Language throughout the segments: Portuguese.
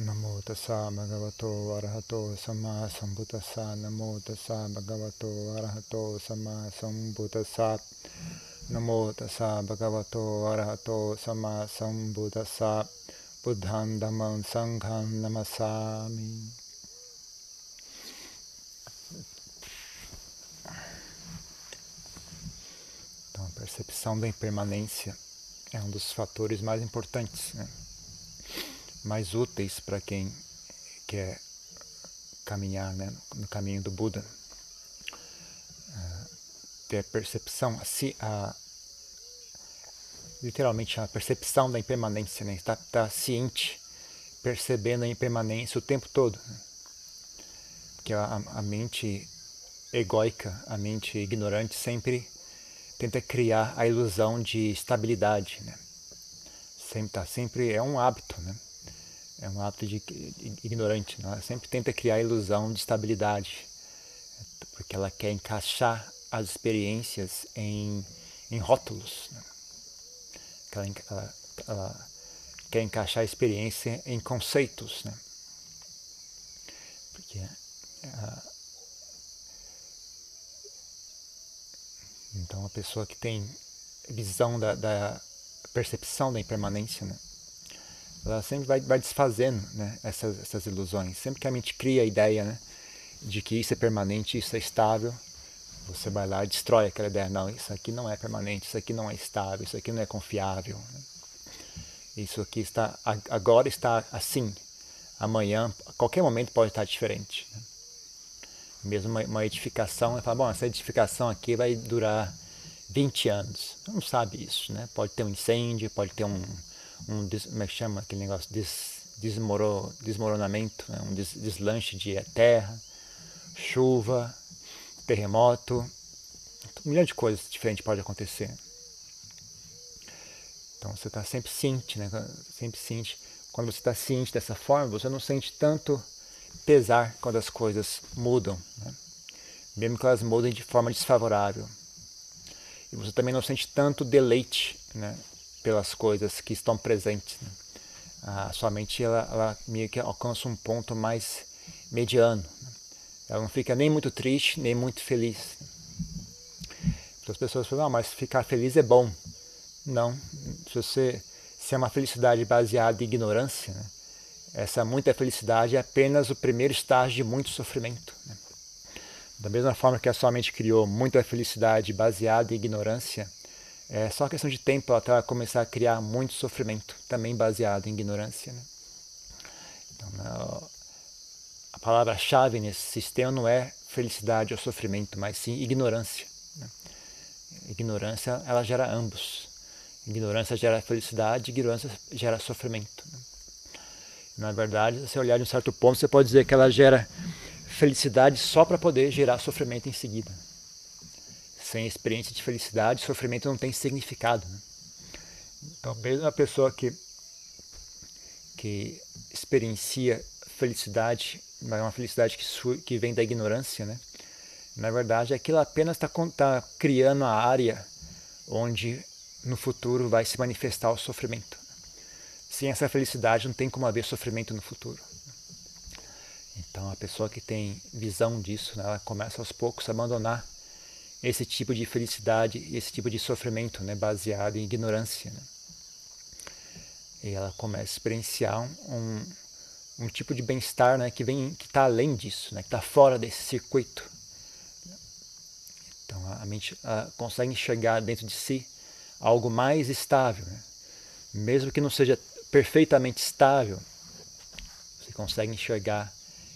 Namo tassa bhagavato arahato sama sambuddhassa. Namo tassa bhagavato arahato sama sambuddhassa. Namo tassa bhagavato arahato sama sambuddhassa. Buddham dhammam sangham namassami. Então a percepção da impermanência é um dos fatores mais importantes, né? Mais úteis para quem quer caminhar né, no caminho do Buda. Uh, ter percepção, a, literalmente a percepção da impermanência, né? estar, estar ciente, percebendo a impermanência o tempo todo. Né? Porque a, a mente egóica, a mente ignorante sempre tenta criar a ilusão de estabilidade, né? Sempre tá sempre é um hábito, né? É um hábito de, ignorante, né? Ela sempre tenta criar a ilusão de estabilidade, porque ela quer encaixar as experiências em, em rótulos. Né? Ela, ela, ela, quer encaixar a experiência em conceitos, né? Porque uh, Então, a pessoa que tem visão da, da percepção da impermanência, né? Ela sempre vai, vai desfazendo né? essas, essas ilusões. Sempre que a mente cria a ideia né? de que isso é permanente, isso é estável, você vai lá e destrói aquela ideia. Não, isso aqui não é permanente, isso aqui não é estável, isso aqui não é confiável. Né? Isso aqui está agora está assim, amanhã, a qualquer momento pode estar diferente. Né? mesmo uma, uma edificação, e fala, bom, essa edificação aqui vai durar 20 anos. Não sabe isso, né? Pode ter um incêndio, pode ter um, um como é que chama aquele negócio, des, desmoro, desmoronamento, né? um des, deslanche de terra, chuva, terremoto, um milhão de coisas diferentes pode acontecer. Então você está sempre ciente, né? Sempre ciente. Quando você está ciente dessa forma, você não sente tanto pesar quando as coisas mudam, né? mesmo que elas mudem de forma desfavorável. E você também não sente tanto deleite né, pelas coisas que estão presentes. Né? A sua mente ela, ela meio que alcança um ponto mais mediano. Né? Ela não fica nem muito triste, nem muito feliz. Então, as pessoas falam, mas ficar feliz é bom. Não. Se você se é uma felicidade baseada em ignorância, né? essa muita felicidade é apenas o primeiro estágio de muito sofrimento. Né? Da mesma forma que a sua mente criou muita felicidade baseada em ignorância, é só questão de tempo até ela começar a criar muito sofrimento, também baseado em ignorância. Né? Então, a palavra-chave nesse sistema não é felicidade ou sofrimento, mas sim ignorância. Né? Ignorância, ela gera ambos. Ignorância gera felicidade, ignorância gera sofrimento. Né? Na verdade, se olhar de um certo ponto, você pode dizer que ela gera felicidade só para poder gerar sofrimento em seguida. Sem experiência de felicidade, sofrimento não tem significado. Né? Então, mesmo a pessoa que, que experiencia felicidade, mas é uma felicidade que, que vem da ignorância, né? na verdade, aquilo apenas está tá criando a área onde no futuro vai se manifestar o sofrimento. Sem essa felicidade não tem como haver sofrimento no futuro. Então a pessoa que tem visão disso, né, ela começa aos poucos a abandonar esse tipo de felicidade, esse tipo de sofrimento, né, baseado em ignorância. Né? E ela começa a experienciar um, um tipo de bem-estar, né, que vem, que está além disso, né, que está fora desse circuito. Então a mente a, consegue enxergar dentro de si algo mais estável, né? mesmo que não seja perfeitamente estável, você consegue enxergar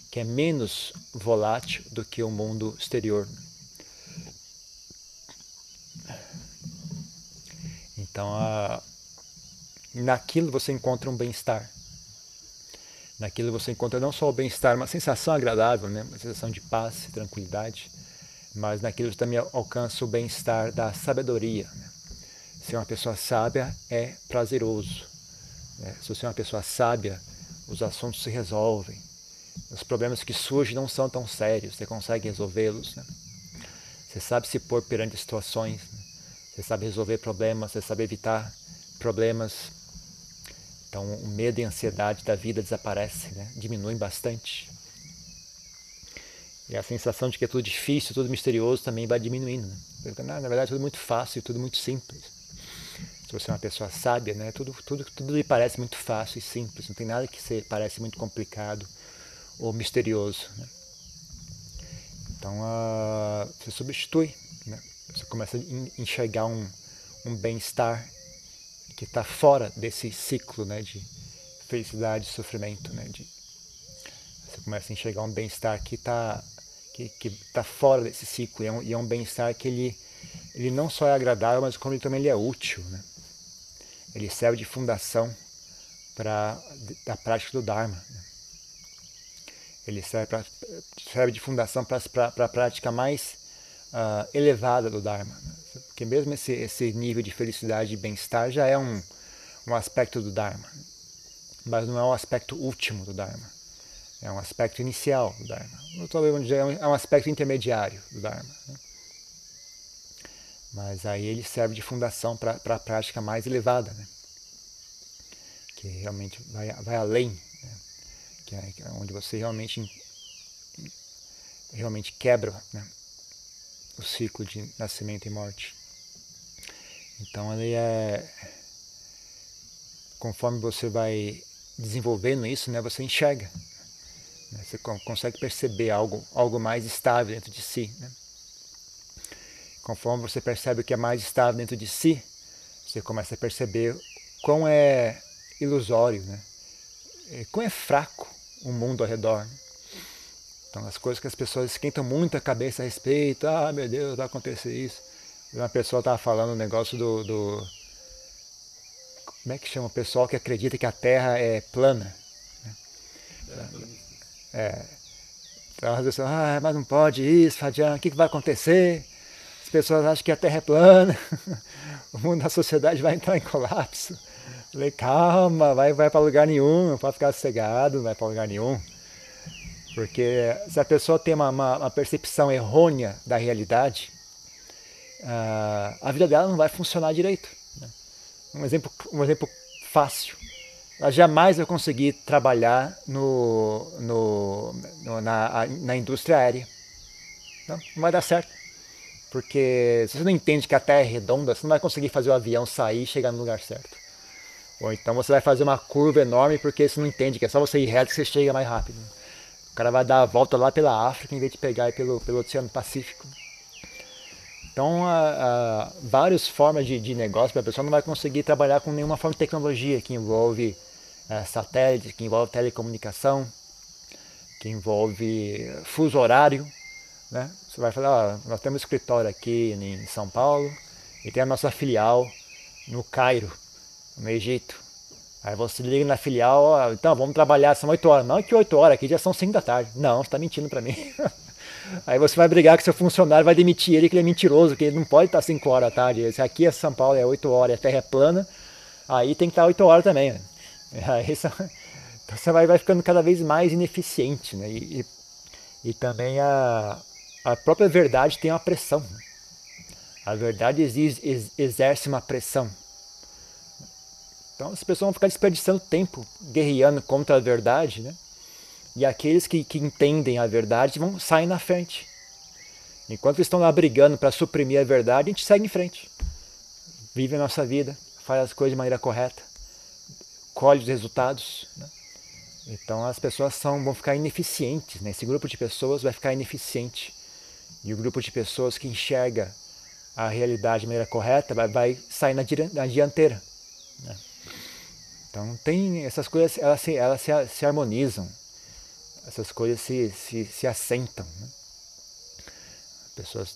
que é menos volátil do que o mundo exterior. Então, a, naquilo você encontra um bem-estar. Naquilo você encontra não só o bem-estar, uma sensação agradável, né? uma sensação de paz tranquilidade, mas naquilo você também alcança o bem-estar da sabedoria. Né? Ser uma pessoa sábia é prazeroso. Né? Se você é uma pessoa sábia, os assuntos se resolvem. Os problemas que surgem não são tão sérios, você consegue resolvê-los. Né? Você sabe se pôr perante situações, né? Você sabe resolver problemas, você sabe evitar problemas. Então o medo e a ansiedade da vida desaparecem, né? diminuem bastante. E a sensação de que é tudo difícil, tudo misterioso também vai diminuindo. Né? Na verdade, tudo muito fácil, tudo muito simples. Se você é uma pessoa sábia, né? tudo, tudo, tudo lhe parece muito fácil e simples. Não tem nada que se parece muito complicado ou misterioso. Né? Então, uh, você substitui. Né? Você começa a enxergar um, um bem-estar que está fora desse ciclo né? de felicidade e sofrimento. Né? De, você começa a enxergar um bem-estar que está que está fora desse ciclo e é um, um bem-estar que ele, ele não só é agradável, mas como ele também ele é útil. Né? Ele serve de fundação para a prática do Dharma. Né? Ele serve, pra, serve de fundação para a prática mais uh, elevada do Dharma. Né? Porque mesmo esse, esse nível de felicidade e bem-estar já é um, um aspecto do Dharma, mas não é um aspecto último do Dharma. É um aspecto inicial do Dharma. Talvez dizer, é um aspecto intermediário do Dharma. Né? Mas aí ele serve de fundação para a prática mais elevada, né? que realmente vai, vai além, né? que é, é onde você realmente, realmente quebra né? O ciclo de nascimento e morte. Então ele é. Conforme você vai desenvolvendo isso, né, você enxerga né? Você consegue perceber algo, algo mais estável dentro de si. Né? Conforme você percebe o que é mais estável dentro de si, você começa a perceber quão é ilusório, né? quão é fraco o mundo ao redor. Né? Então, as coisas que as pessoas esquentam muito a cabeça a respeito, ah, meu Deus, vai acontecer isso. Uma pessoa estava falando um negócio do, do, Como é que chama o pessoal que acredita que a Terra é plana? Né? É. Então as pessoas, ah, mas não pode isso, Fadian, o que, que vai acontecer? As pessoas acham que a Terra é plana, o mundo da sociedade vai entrar em colapso. Falei, calma, vai, vai para lugar nenhum, pode ficar sossegado, não vai para lugar nenhum. Porque se a pessoa tem uma, uma, uma percepção errônea da realidade, uh, a vida dela não vai funcionar direito. Né? Um, exemplo, um exemplo fácil ela jamais vai conseguir trabalhar no, no, no na, na indústria aérea. Não, não vai dar certo. Porque se você não entende que a Terra é redonda, você não vai conseguir fazer o avião sair e chegar no lugar certo. Ou então você vai fazer uma curva enorme porque você não entende que é só você ir reto que você chega mais rápido. O cara vai dar a volta lá pela África em vez de pegar pelo, pelo Oceano Pacífico. Então, há, há várias formas de, de negócio, a pessoa não vai conseguir trabalhar com nenhuma forma de tecnologia que envolve é, satélite, que envolve telecomunicação, que envolve fuso horário. Né? Você vai falar, ó, nós temos um escritório aqui em São Paulo e tem a nossa filial no Cairo, no Egito. Aí você liga na filial, ó, então vamos trabalhar, são 8 horas. Não que 8 horas, aqui já são 5 da tarde. Não, você está mentindo para mim. Aí você vai brigar com seu funcionário, vai demitir ele, que ele é mentiroso, que ele não pode estar 5 horas da tarde. Aqui é São Paulo, é 8 horas a terra é plana, aí tem que estar 8 horas também. Né? Aí você, então você vai, vai ficando cada vez mais ineficiente. Né? E, e, e também a, a própria verdade tem uma pressão. Né? A verdade exige, exerce uma pressão. Então as pessoas vão ficar desperdiçando tempo guerreando contra a verdade, né? E aqueles que, que entendem a verdade vão sair na frente. Enquanto estão lá brigando para suprimir a verdade, a gente segue em frente. Vive a nossa vida, faz as coisas de maneira correta, colhe os resultados. Né? Então as pessoas são, vão ficar ineficientes. Né? Esse grupo de pessoas vai ficar ineficiente. E o grupo de pessoas que enxerga a realidade de maneira correta vai, vai sair na, na dianteira. Né? Então tem essas coisas, elas se, elas se, se harmonizam essas coisas se, se, se assentam. Né? As pessoas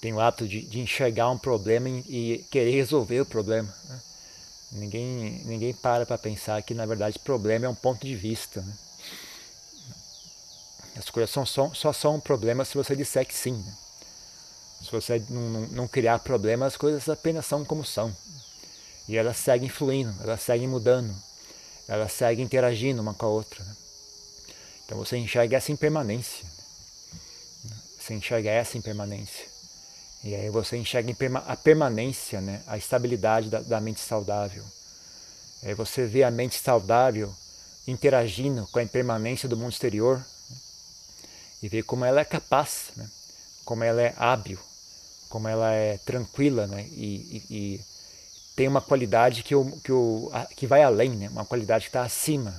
têm o hábito de, de enxergar um problema e, querer resolver o problema. Né? Ninguém, ninguém para para pensar que, na verdade, problema é um ponto de vista. Né? As coisas são, só, só são um problema se você disser que sim. Né? Se você não, não, não criar problema, as coisas apenas são como são. E elas seguem fluindo, elas seguem mudando, elas seguem interagindo uma com a outra. Né? Então você enxerga essa impermanência. Você enxerga essa impermanência. E aí você enxerga a permanência, né? a estabilidade da, da mente saudável. Aí você vê a mente saudável interagindo com a impermanência do mundo exterior né? e vê como ela é capaz, né? como ela é hábil, como ela é tranquila né? e, e, e tem uma qualidade que, que, que vai além, né? uma qualidade que está acima.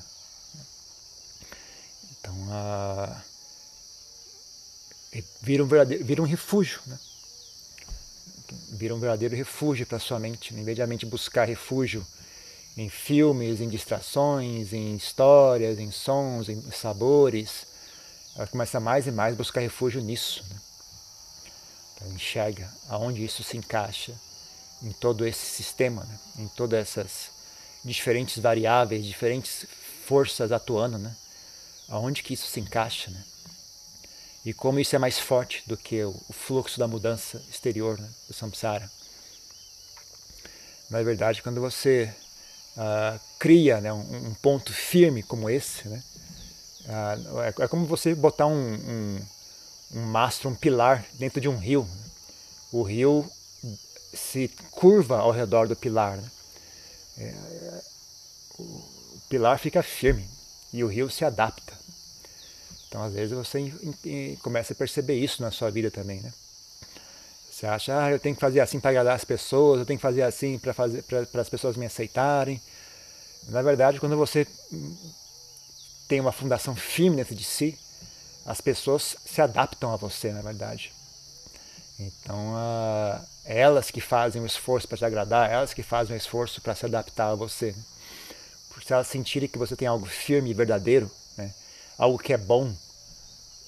Então, a, vira, um vira um refúgio. Né? Vira um verdadeiro refúgio para sua mente. Né? Em vez de a mente buscar refúgio em filmes, em distrações, em histórias, em sons, em sabores. Ela começa mais e mais a buscar refúgio nisso. Né? Ela enxerga aonde isso se encaixa em todo esse sistema, né? em todas essas diferentes variáveis, diferentes forças atuando, né? aonde que isso se encaixa. Né? E como isso é mais forte do que o, fluxo da mudança exterior né? do samsara. Na verdade, quando você uh, cria né, um, um, ponto firme como esse, né, uh, é, é, como você botar um, um, um, mastro, um pilar dentro de um rio. Né? O rio se curva ao redor do pilar. Né? É, o pilar fica firme e o rio se adapta. Então, às vezes, você começa a perceber isso na sua vida também, né? Você acha, ah, eu tenho que fazer assim para agradar as pessoas, eu tenho que fazer assim para as pessoas me aceitarem. Na verdade, quando você tem uma fundação firme dentro de si, as pessoas se adaptam a você, na verdade. Então, uh, elas que fazem o esforço para te agradar, elas que fazem o esforço para se adaptar a você. Porque se elas sentirem que você tem algo firme e verdadeiro, né, algo que é bom,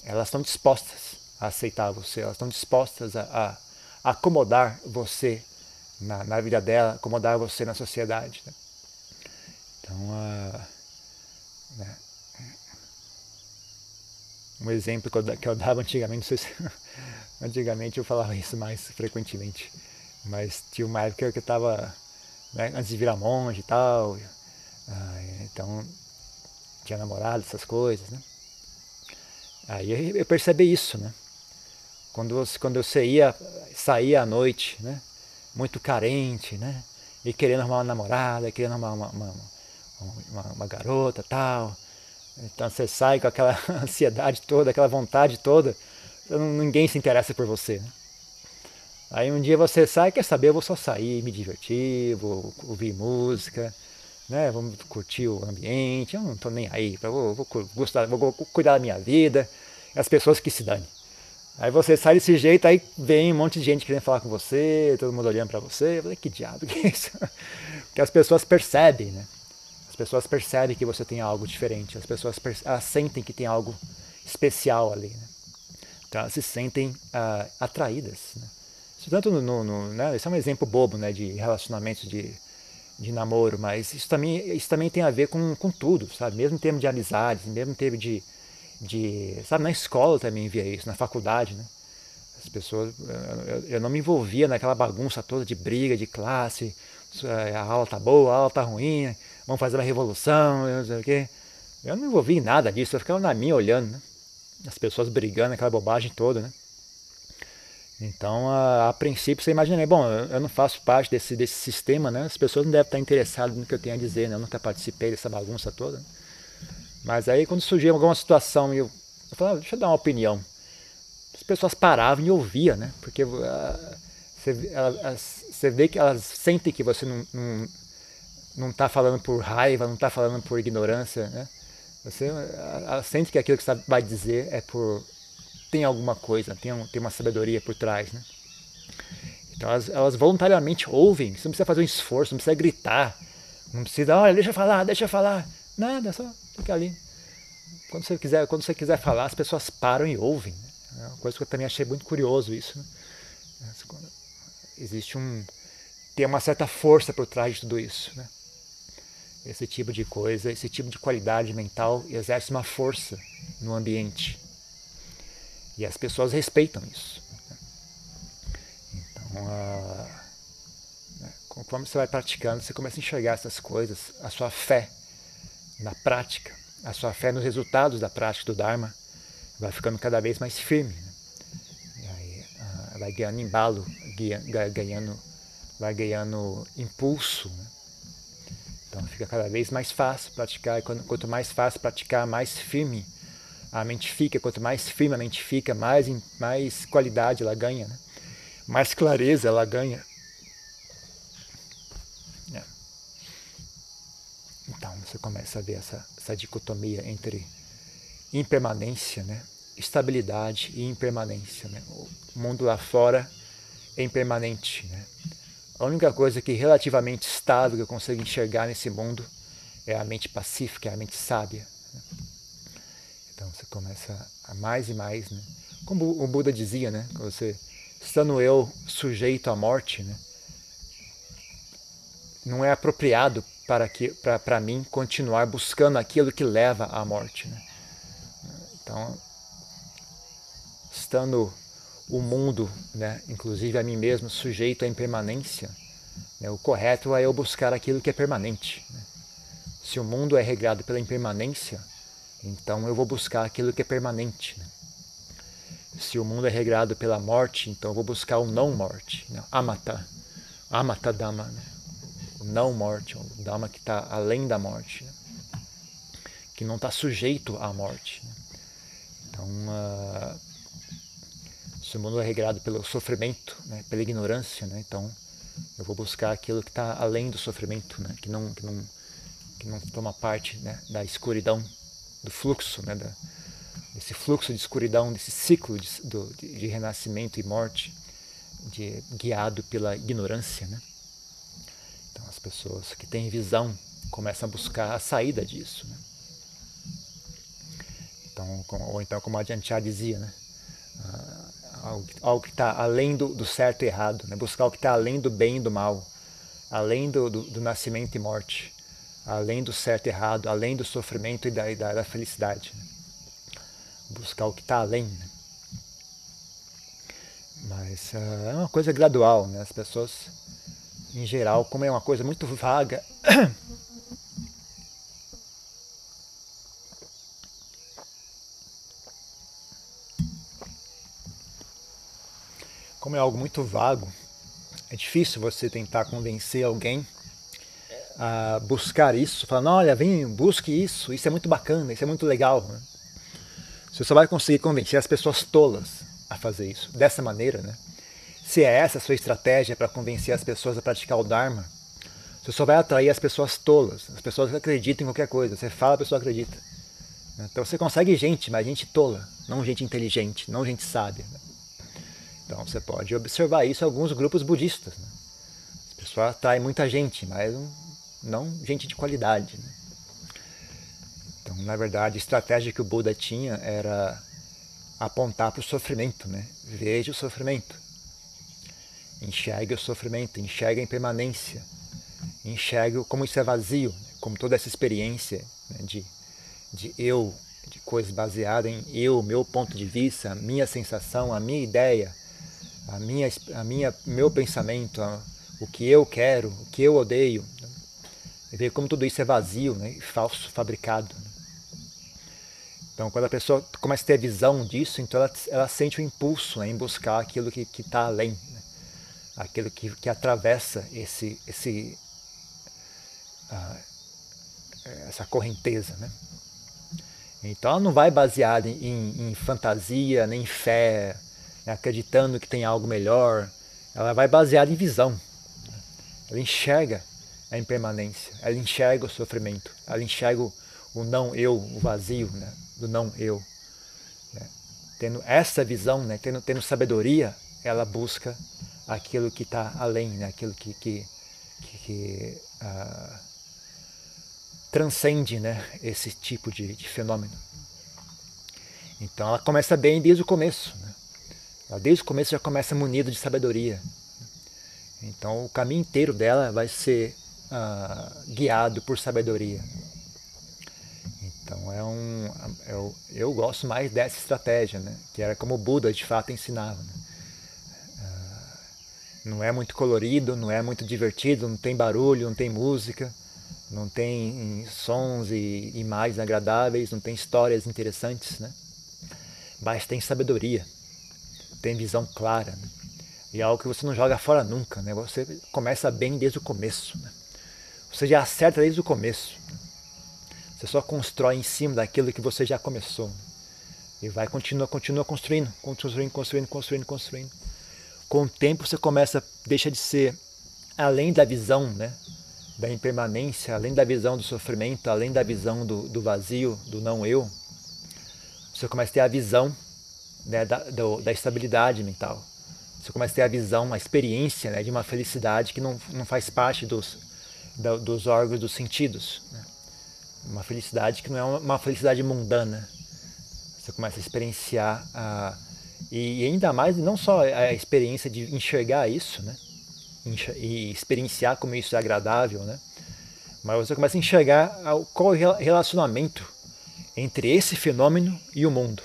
elas estão dispostas a aceitar você, elas estão dispostas a, a acomodar você na, na, vida dela, acomodar você na sociedade. Né? Então, uh, né? um exemplo que eu, que eu, dava antigamente, não sei se, antigamente eu falava isso mais frequentemente, mas tinha uma época que eu estava, né, antes de virar monge e tal, uh, então tinha namorado, essas coisas, né? Aí eu percebi isso, né? Quando, quando eu saía, saía à noite, né? Muito carente, né? E querendo arrumar uma namorada, querendo arrumar uma, uma, uma, uma garota tal. Então você sai com aquela ansiedade toda, aquela vontade toda. Ninguém se interessa por você, né? Aí um dia você sai, quer saber, eu vou só sair, me divertir, vou ouvir música, né? Vamos curtir o ambiente, eu não estou nem aí, vou, vou, gostar, vou cuidar da minha vida, as pessoas que se dane. Aí você sai desse jeito, aí vem um monte de gente querendo falar com você, todo mundo olhando para você. Eu falei, que diabo que é isso? Porque as pessoas percebem, né? As pessoas percebem que você tem algo diferente, as pessoas elas sentem que tem algo especial ali, né? Elas se sentem uh, atraídas, né? Isso tanto no, no, no né? Esse é um exemplo bobo, né? De relacionamentos de, de namoro, mas isso também, isso também tem a ver com, com tudo, sabe? Mesmo em termos de amizades, mesmo em termos de de sabe na escola também via isso na faculdade né as pessoas eu, eu, não me envolvia naquela bagunça toda de briga de classe é, a aula tá boa a aula tá ruim vamos fazer uma revolução não sei o quê eu não me envolvia em nada disso eu ficava na minha olhando né? As pessoas brigando aquela bobagem toda né então a, a princípio você imagina bom eu, não faço parte desse desse sistema né as pessoas não devem estar interessadas no que eu tenho a dizer né eu nunca participei dessa bagunça toda né? Mas aí quando surgia alguma situação eu, eu falava, deixa eu dar uma opinião. As pessoas paravam e ouviam, né? Porque uh, você, vê que elas sentem que você não, não, não tá falando por raiva, não está falando por ignorância, né? Você sente que aquilo que você vai dizer é por tem alguma coisa, tem, um, tem uma sabedoria por trás, né? Então elas, elas, voluntariamente ouvem, você não precisa fazer um esforço, não precisa gritar, não precisa, olha, deixa eu falar, deixa eu falar. Nada, só fica ali. Quando você quiser, quando você quiser falar, as pessoas param e ouvem. Né? É uma coisa que eu também achei muito curioso isso. Né? Existe um tem uma certa força por trás de tudo isso, né? Esse tipo de coisa, esse tipo de qualidade mental exerce uma força no ambiente. E as pessoas respeitam isso. Então, a, né, conforme você vai praticando, você começa a enxergar essas coisas, a sua fé na prática, a sua fé nos resultados da prática do Dharma vai ficando cada vez mais firme. Né? E aí, uh, vai ganhando embalo, ganhando, vai ganhando impulso. Né? Então fica cada vez mais fácil praticar, e quanto mais fácil praticar, mais firme a mente fica. Quanto mais firme a mente fica, mais, mais qualidade ela ganha, né? mais clareza ela ganha. É. Então você começa a ver essa, essa dicotomia entre impermanência, né? estabilidade e impermanência. Né? O mundo lá fora é impermanente. Né? A única coisa que relativamente estável que eu consigo enxergar nesse mundo é a mente pacífica, é a mente sábia. Então você começa a mais e mais, né? Como o Buda dizia, né? Você estando eu sujeito à morte, né? Não é apropriado para que para mim continuar buscando aquilo que leva à morte, né? Então, estando o mundo, né, inclusive a mim mesmo, sujeito à impermanência, né, o correto é eu buscar aquilo que é permanente. Né? Se o mundo é regrado pela impermanência, então eu vou buscar aquilo que é permanente. Né? Se o mundo é regrado pela morte, então eu vou buscar o não morte, né? amata, amata dama, né? o não morte, o dama que está além da morte, né? que não está sujeito à morte. Né? Então, uh, se o mundo é regrado pelo sofrimento, né? pela ignorância, né? então eu vou buscar aquilo que está além do sofrimento, né? que, não, que, não, que não toma parte né? da escuridão, do fluxo, né? da, desse fluxo de escuridão, desse ciclo de, do, de renascimento e morte, de, guiado pela ignorância. Né? Então as pessoas que têm visão começam a buscar a saída disso. Né? Então, ou então, como a Janchar dizia, né? Algo, algo, que está além do, do, certo e errado, né? buscar o que está além do bem e do mal, além do, do, do, nascimento e morte, além do certo e errado, além do sofrimento e da, da, da felicidade. Né? Buscar o que está além. Né? Mas uh, é uma coisa gradual, né? as pessoas, em geral, como é uma coisa muito vaga, como é algo muito vago, é difícil você tentar convencer alguém a buscar isso, falando, olha, vem, busque isso, isso é muito bacana, isso é muito legal. Né? Você só vai conseguir convencer as pessoas tolas a fazer isso, dessa maneira, né? Se é essa a sua estratégia para convencer as pessoas a praticar o Dharma, você só vai atrair as pessoas tolas, as pessoas que acreditam em qualquer coisa. Você fala, a pessoa acredita. Então você consegue gente, mas gente tola, não gente inteligente, não gente sábia. Né? Então você pode observar isso em alguns grupos budistas. Né? As pessoas atraem muita gente, mas não gente de qualidade. Né? Então, na verdade, a estratégia que o Buda tinha era apontar para o sofrimento. Né? Veja o sofrimento. Enxergue o sofrimento, enxergue a impermanência. Enxergue como isso é vazio, né? como toda essa experiência né? de, de eu, de coisas baseadas em eu, meu ponto de vista, a minha sensação, a minha ideia, a minha, a minha, meu pensamento, a, o que eu quero, o que eu odeio. Né? E ver como tudo isso é vazio, né? falso, fabricado. Né? Então, quando a pessoa começa a ter visão disso, então ela, ela sente o impulso né, em buscar aquilo que está além, né? aquilo que, que atravessa esse, esse, uh, essa correnteza. Né? Então, ela não vai baseada em, em, fantasia, nem em fé, acreditando que tem algo melhor, ela vai baseada em visão. Ela enxerga a impermanência, ela enxerga o sofrimento, ela enxerga o, não eu, o vazio né? do não eu. Né? Tendo essa visão, né? tendo, tendo sabedoria, ela busca aquilo que está além, né? aquilo que, que, que, que uh, transcende né? esse tipo de, de, fenômeno. Então ela começa bem desde o começo. Né? Desde o começo já começa munida de sabedoria. Então o caminho inteiro dela vai ser uh, guiado por sabedoria. Então é um, eu, é eu gosto mais dessa estratégia, né? que era como o Buda de fato ensinava. Né? Uh, não é muito colorido, não é muito divertido, não tem barulho, não tem música, não tem sons e imagens agradáveis, não tem histórias interessantes, né? mas tem sabedoria tem visão clara. Né? E é algo que você não joga fora nunca, né? Você começa bem desde o começo. Né? Você já acerta desde o começo. Você só constrói em cima daquilo que você já começou. E vai, continua, continua construindo, construindo, construindo, construindo, construindo. Com o tempo você começa, deixa de ser além da visão, né? Da impermanência, além da visão do sofrimento, além da visão do, do vazio, do não eu. Você começa a ter a visão né, da, do, da estabilidade mental. Você começa a ter a visão, a experiência né, de uma felicidade que não, não faz parte dos, da, dos órgãos dos sentidos. Né? Uma felicidade que não é uma, felicidade mundana. Você começa a experienciar a, e, e, ainda mais não só a experiência de enxergar isso, né? e experienciar como isso é agradável, né? mas você começa a enxergar qual é o relacionamento entre esse fenômeno e o mundo.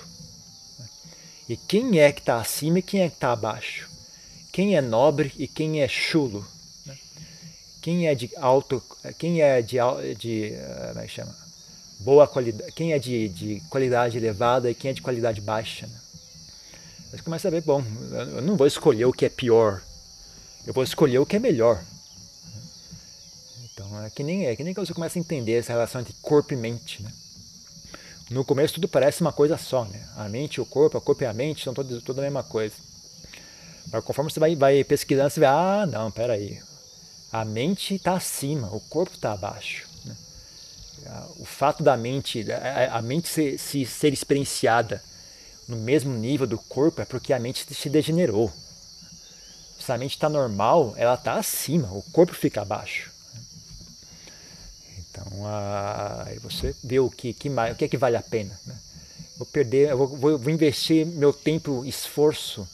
E quem é que está acima e quem é que está abaixo? Quem é nobre e quem é chulo? Né? Quem é de alto, quem é de, de eh, como é que chama? boa qualidade, quem é de, de qualidade elevada e quem é de qualidade baixa? Né? Você começa a ver, bom, eu não vou escolher o que é pior, eu vou escolher o que é melhor. Então é que nem é que nem que você começa a entender essa relação entre corpo e mente, né? No começo tudo parece uma coisa só, né? A mente o corpo, a corpo e a mente são todos, tudo a mesma coisa. Mas conforme você vai, vai pesquisando, você vê, ah, não, peraí. A mente está acima, o corpo está abaixo. Né? O fato da mente, a, mente ser, se ser experienciada no mesmo nível do corpo é porque a mente se degenerou. Se a mente está normal, ela está acima, o corpo fica abaixo. Então, aí você vê o que, que, o que é que vale a pena. Né? Vou perder, eu vou, vou investir meu tempo, esforço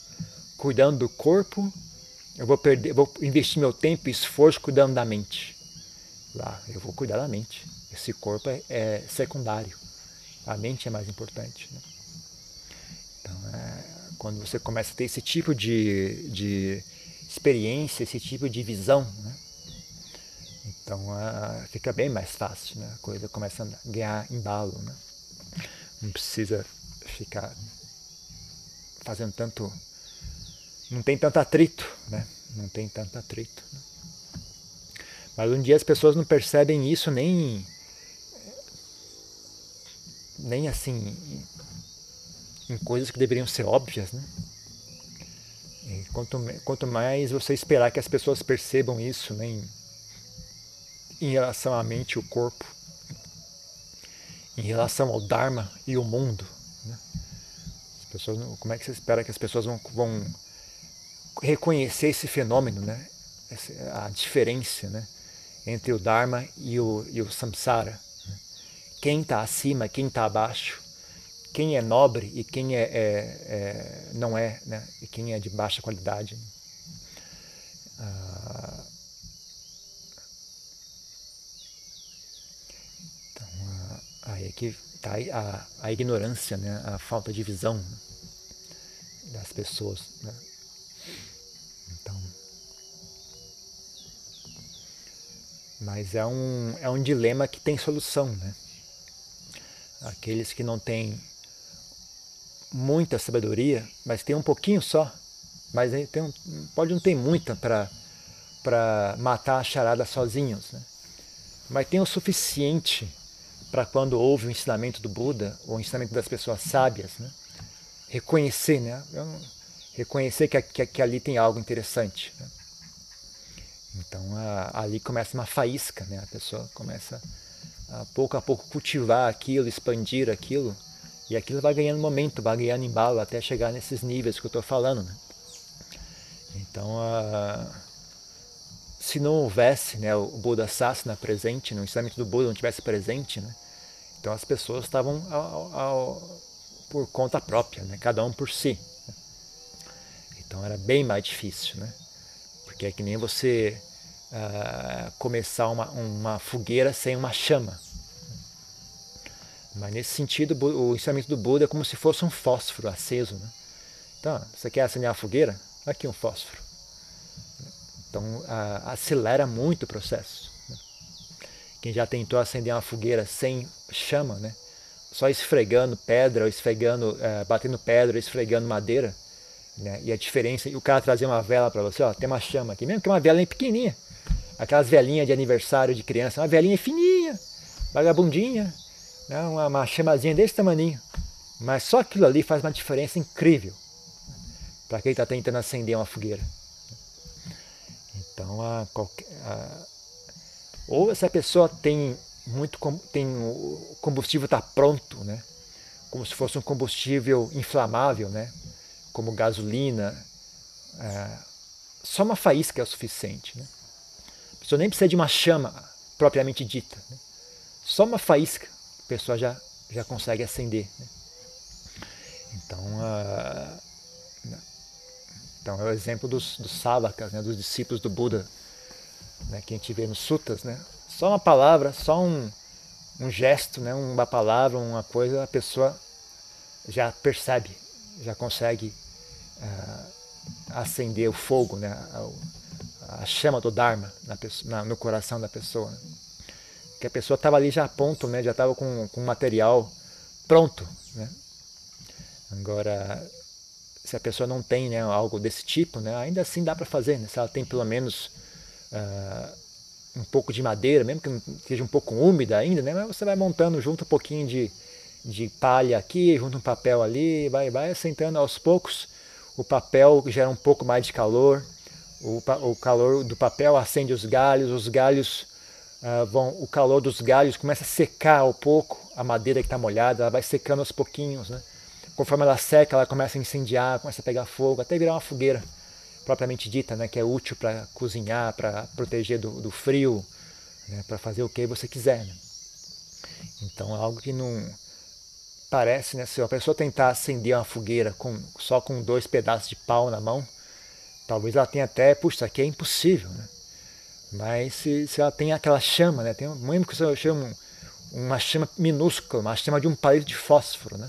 cuidando do corpo, eu vou perder, vou investir meu tempo e esforço cuidando da mente. Lá, eu vou cuidar da mente. Esse corpo é, é secundário. A mente é mais importante. Né? Então, é, quando você começa a ter esse tipo de, de experiência, esse tipo de visão, né? Então uh, fica bem mais fácil, né? a coisa começa a ganhar embalo. Né? Não precisa ficar fazendo tanto. Não tem tanto atrito, né? Não tem tanto atrito. Né? Mas um dia as pessoas não percebem isso nem. nem assim. em coisas que deveriam ser óbvias, né? E quanto, quanto mais você esperar que as pessoas percebam isso, nem. Né? Em relação à mente e o corpo, em relação ao Dharma e o mundo. Né? As pessoas, como é que você espera que as pessoas vão, vão reconhecer esse fenômeno, né? a diferença né? entre o Dharma e o, e o Samsara? Né? Quem está acima, quem está abaixo? Quem é nobre e quem é, é, é, não é, né? e quem é de baixa qualidade? Ah, Aí é que está a, a ignorância, né? a falta de visão das pessoas. Né? Então, mas é um, é um dilema que tem solução. Né? Aqueles que não têm muita sabedoria, mas tem um pouquinho só, mas tem um, pode não ter muita para matar a charada sozinhos. Né? Mas tem o suficiente para quando houve o ensinamento do Buda, ou o ensinamento das pessoas sábias, né? reconhecer, né? reconhecer que, que, que, ali tem algo interessante. Né? Então a, ali começa uma faísca, né? a pessoa começa a pouco a pouco cultivar aquilo, expandir aquilo, e aquilo vai ganhando momento, vai ganhando embalo até chegar nesses níveis que eu estou falando. Né? Então, a, se não houvesse né, o Buda Sasana presente, no ensinamento do Buda não tivesse presente, né, então as pessoas estavam ao, ao, por conta própria, né? cada um por si. Então era bem mais difícil, né? Porque é que nem você uh, começar uma, uma fogueira sem uma chama. Mas nesse sentido, o ensinamento do Buda é como se fosse um fósforo aceso. Né? Então, você quer acender a fogueira? Aqui um fósforo. Então, uh, acelera muito o processo. Quem já tentou acender uma fogueira sem chama, né? Só esfregando pedra, esfregando, é, batendo pedra, esfregando madeira, né? E a diferença, e o cara trazer uma vela para você, ó, tem uma chama aqui, mesmo que uma vela pequenininha. aquelas velhinhas de aniversário de criança, uma velhinha fininha, vagabundinha, né? uma, uma chamazinha desse tamanho. Mas só aquilo ali faz uma diferença incrível para quem está tentando acender uma fogueira. Então, a, a, ou essa pessoa tem muito tem o combustível está pronto, né? Como se fosse um combustível inflamável, né? Como gasolina. É, só uma faísca é o suficiente, né? A pessoa nem precisa de uma chama propriamente dita. Né? Só uma faísca a pessoa já já consegue acender. Né? Então, uh, então é o exemplo dos, dos sábakas, né? Dos discípulos do Buda, né? Que a gente vê nos sutas, né? Só uma palavra, só um, um gesto, né, uma palavra, uma coisa, a pessoa já percebe, já consegue uh, acender o fogo, né, a, a chama do Dharma na, na, no coração da pessoa. Né? Que a pessoa estava ali já a ponto, né, já estava com, com material pronto. Né? Agora, se a pessoa não tem né, algo desse tipo, né, ainda assim dá para fazer. Né? Se ela tem pelo menos uh, um pouco de madeira, mesmo que esteja um pouco úmida ainda, né? Mas você vai montando junto um pouquinho de, de palha aqui, junto um papel ali, vai, vai assentando aos poucos. O papel gera um pouco mais de calor, o, o calor do papel acende os galhos, os galhos uh, vão, o calor dos galhos começa a secar um pouco a madeira que está molhada, ela vai secando aos pouquinhos, né? Conforme ela seca, ela começa a incendiar, começa a pegar fogo, até virar uma fogueira propriamente dita, né, que é útil para cozinhar, para proteger do, do frio, né, para fazer o que você quiser. Né? Então é algo que não parece, né, se a pessoa tentar acender uma fogueira com, só com dois pedaços de pau na mão, talvez ela tenha até, puxa, isso aqui é impossível. Né? Mas se, se ela tem aquela chama, né, tem mesmo que você chama uma chama minúscula, uma chama de um palito de fósforo, né?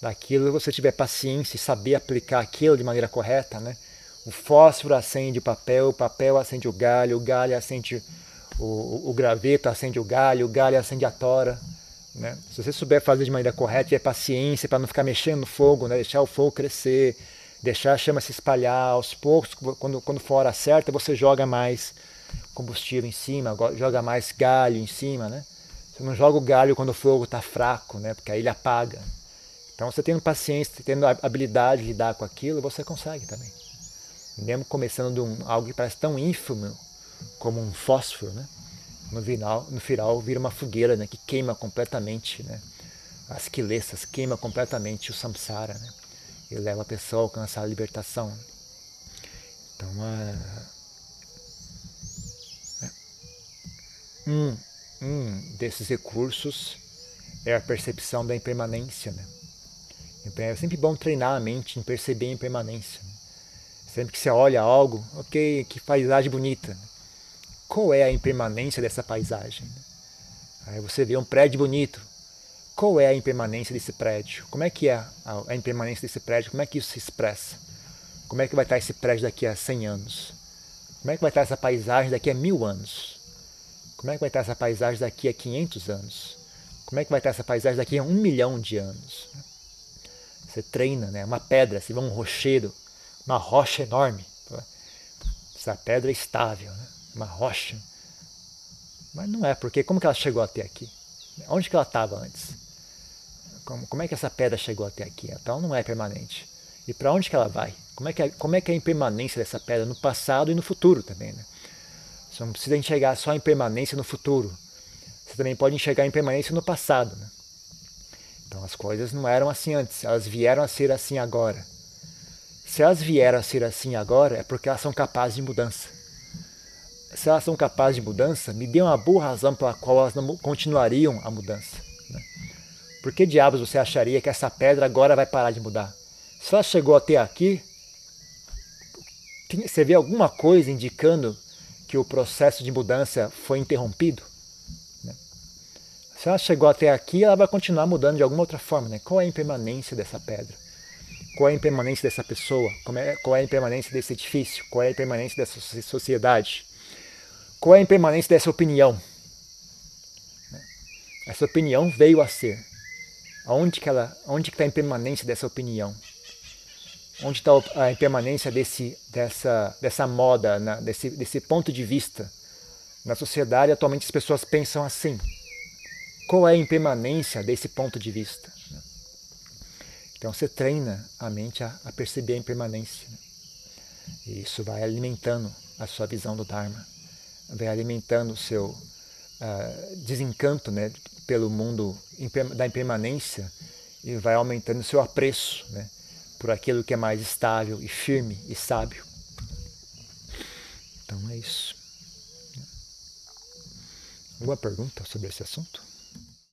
Daquilo você tiver paciência e saber aplicar aquilo de maneira correta, né? O fósforo acende o papel, o papel acende o galho, o galho acende o, o, graveto, acende o galho, o galho acende a tora. Né? Se você souber fazer de maneira correta, tiver paciência para não ficar mexendo no fogo, né? deixar o fogo crescer, deixar a chama se espalhar aos poucos, quando, quando for a hora certa, você joga mais combustível em cima, joga mais galho em cima. Né? Você não joga o galho quando o fogo está fraco, né? porque aí ele apaga. Então, você tendo paciência, tendo habilidade de lidar com aquilo, você consegue também mesmo começando de um, algo que parece tão ínfimo como um fósforo, né? no, final, no final vira uma fogueira né? que queima completamente né? as quilessas, queima completamente o samsara né? e leva a pessoa a alcançar a libertação. Então, um, um desses recursos é a percepção da impermanência. Né? Então, é sempre bom treinar a mente em perceber a impermanência. Sempre que você olha algo, ok, que paisagem bonita. Qual é a impermanência dessa paisagem? Aí você vê um prédio bonito. Qual é a impermanência desse prédio? Como é que é a impermanência desse prédio? Como é que isso se expressa? Como é que vai estar esse prédio daqui a 100 anos? Como é que vai estar essa paisagem daqui a mil anos? Como é que vai estar essa paisagem daqui a 500 anos? Como é que vai estar essa paisagem daqui a um milhão de anos? Você treina, né? Uma pedra, você vê um rochedo, uma rocha enorme. Essa pedra é estável, né? uma rocha. Mas não é, porque como que ela chegou até aqui? Onde que ela estava antes? Como, como é que essa pedra chegou até aqui? Então não é permanente. E para onde que ela vai? Como é, que é, como é que é a impermanência dessa pedra no passado e no futuro também? Né? Você não precisa enxergar só a impermanência no futuro. Você também pode enxergar a impermanência no passado. Né? Então as coisas não eram assim antes, elas vieram a ser assim agora. Se elas vieram a ser assim agora, é porque elas são capazes de mudança. Se elas são capazes de mudança, me dê uma boa razão pela qual elas não continuariam a mudança. Né? Por que diabos você acharia que essa pedra agora vai parar de mudar? Se ela chegou até aqui, você vê alguma coisa indicando que o processo de mudança foi interrompido? Né? Se ela chegou até aqui, ela vai continuar mudando de alguma outra forma. Né? Qual é a impermanência dessa pedra? Qual é a impermanência dessa pessoa? É, qual é a impermanência desse edifício? Qual é a impermanência dessa sociedade? Qual é a impermanência dessa opinião? Essa opinião veio a ser. Onde que ela, está a impermanência dessa opinião? Onde está a impermanência desse, dessa, dessa moda, né? desse, desse ponto de vista Na sociedade, atualmente, as pessoas pensam assim. Qual é a impermanência desse ponto de vista? Então, você treina a mente a, a perceber a impermanência. E isso vai alimentando a sua visão do Dharma, vai alimentando o seu uh, desencanto né, pelo mundo da impermanência e vai aumentando o seu apreço né, por aquilo que é mais estável e firme e sábio. Então é isso. Alguma pergunta sobre esse assunto?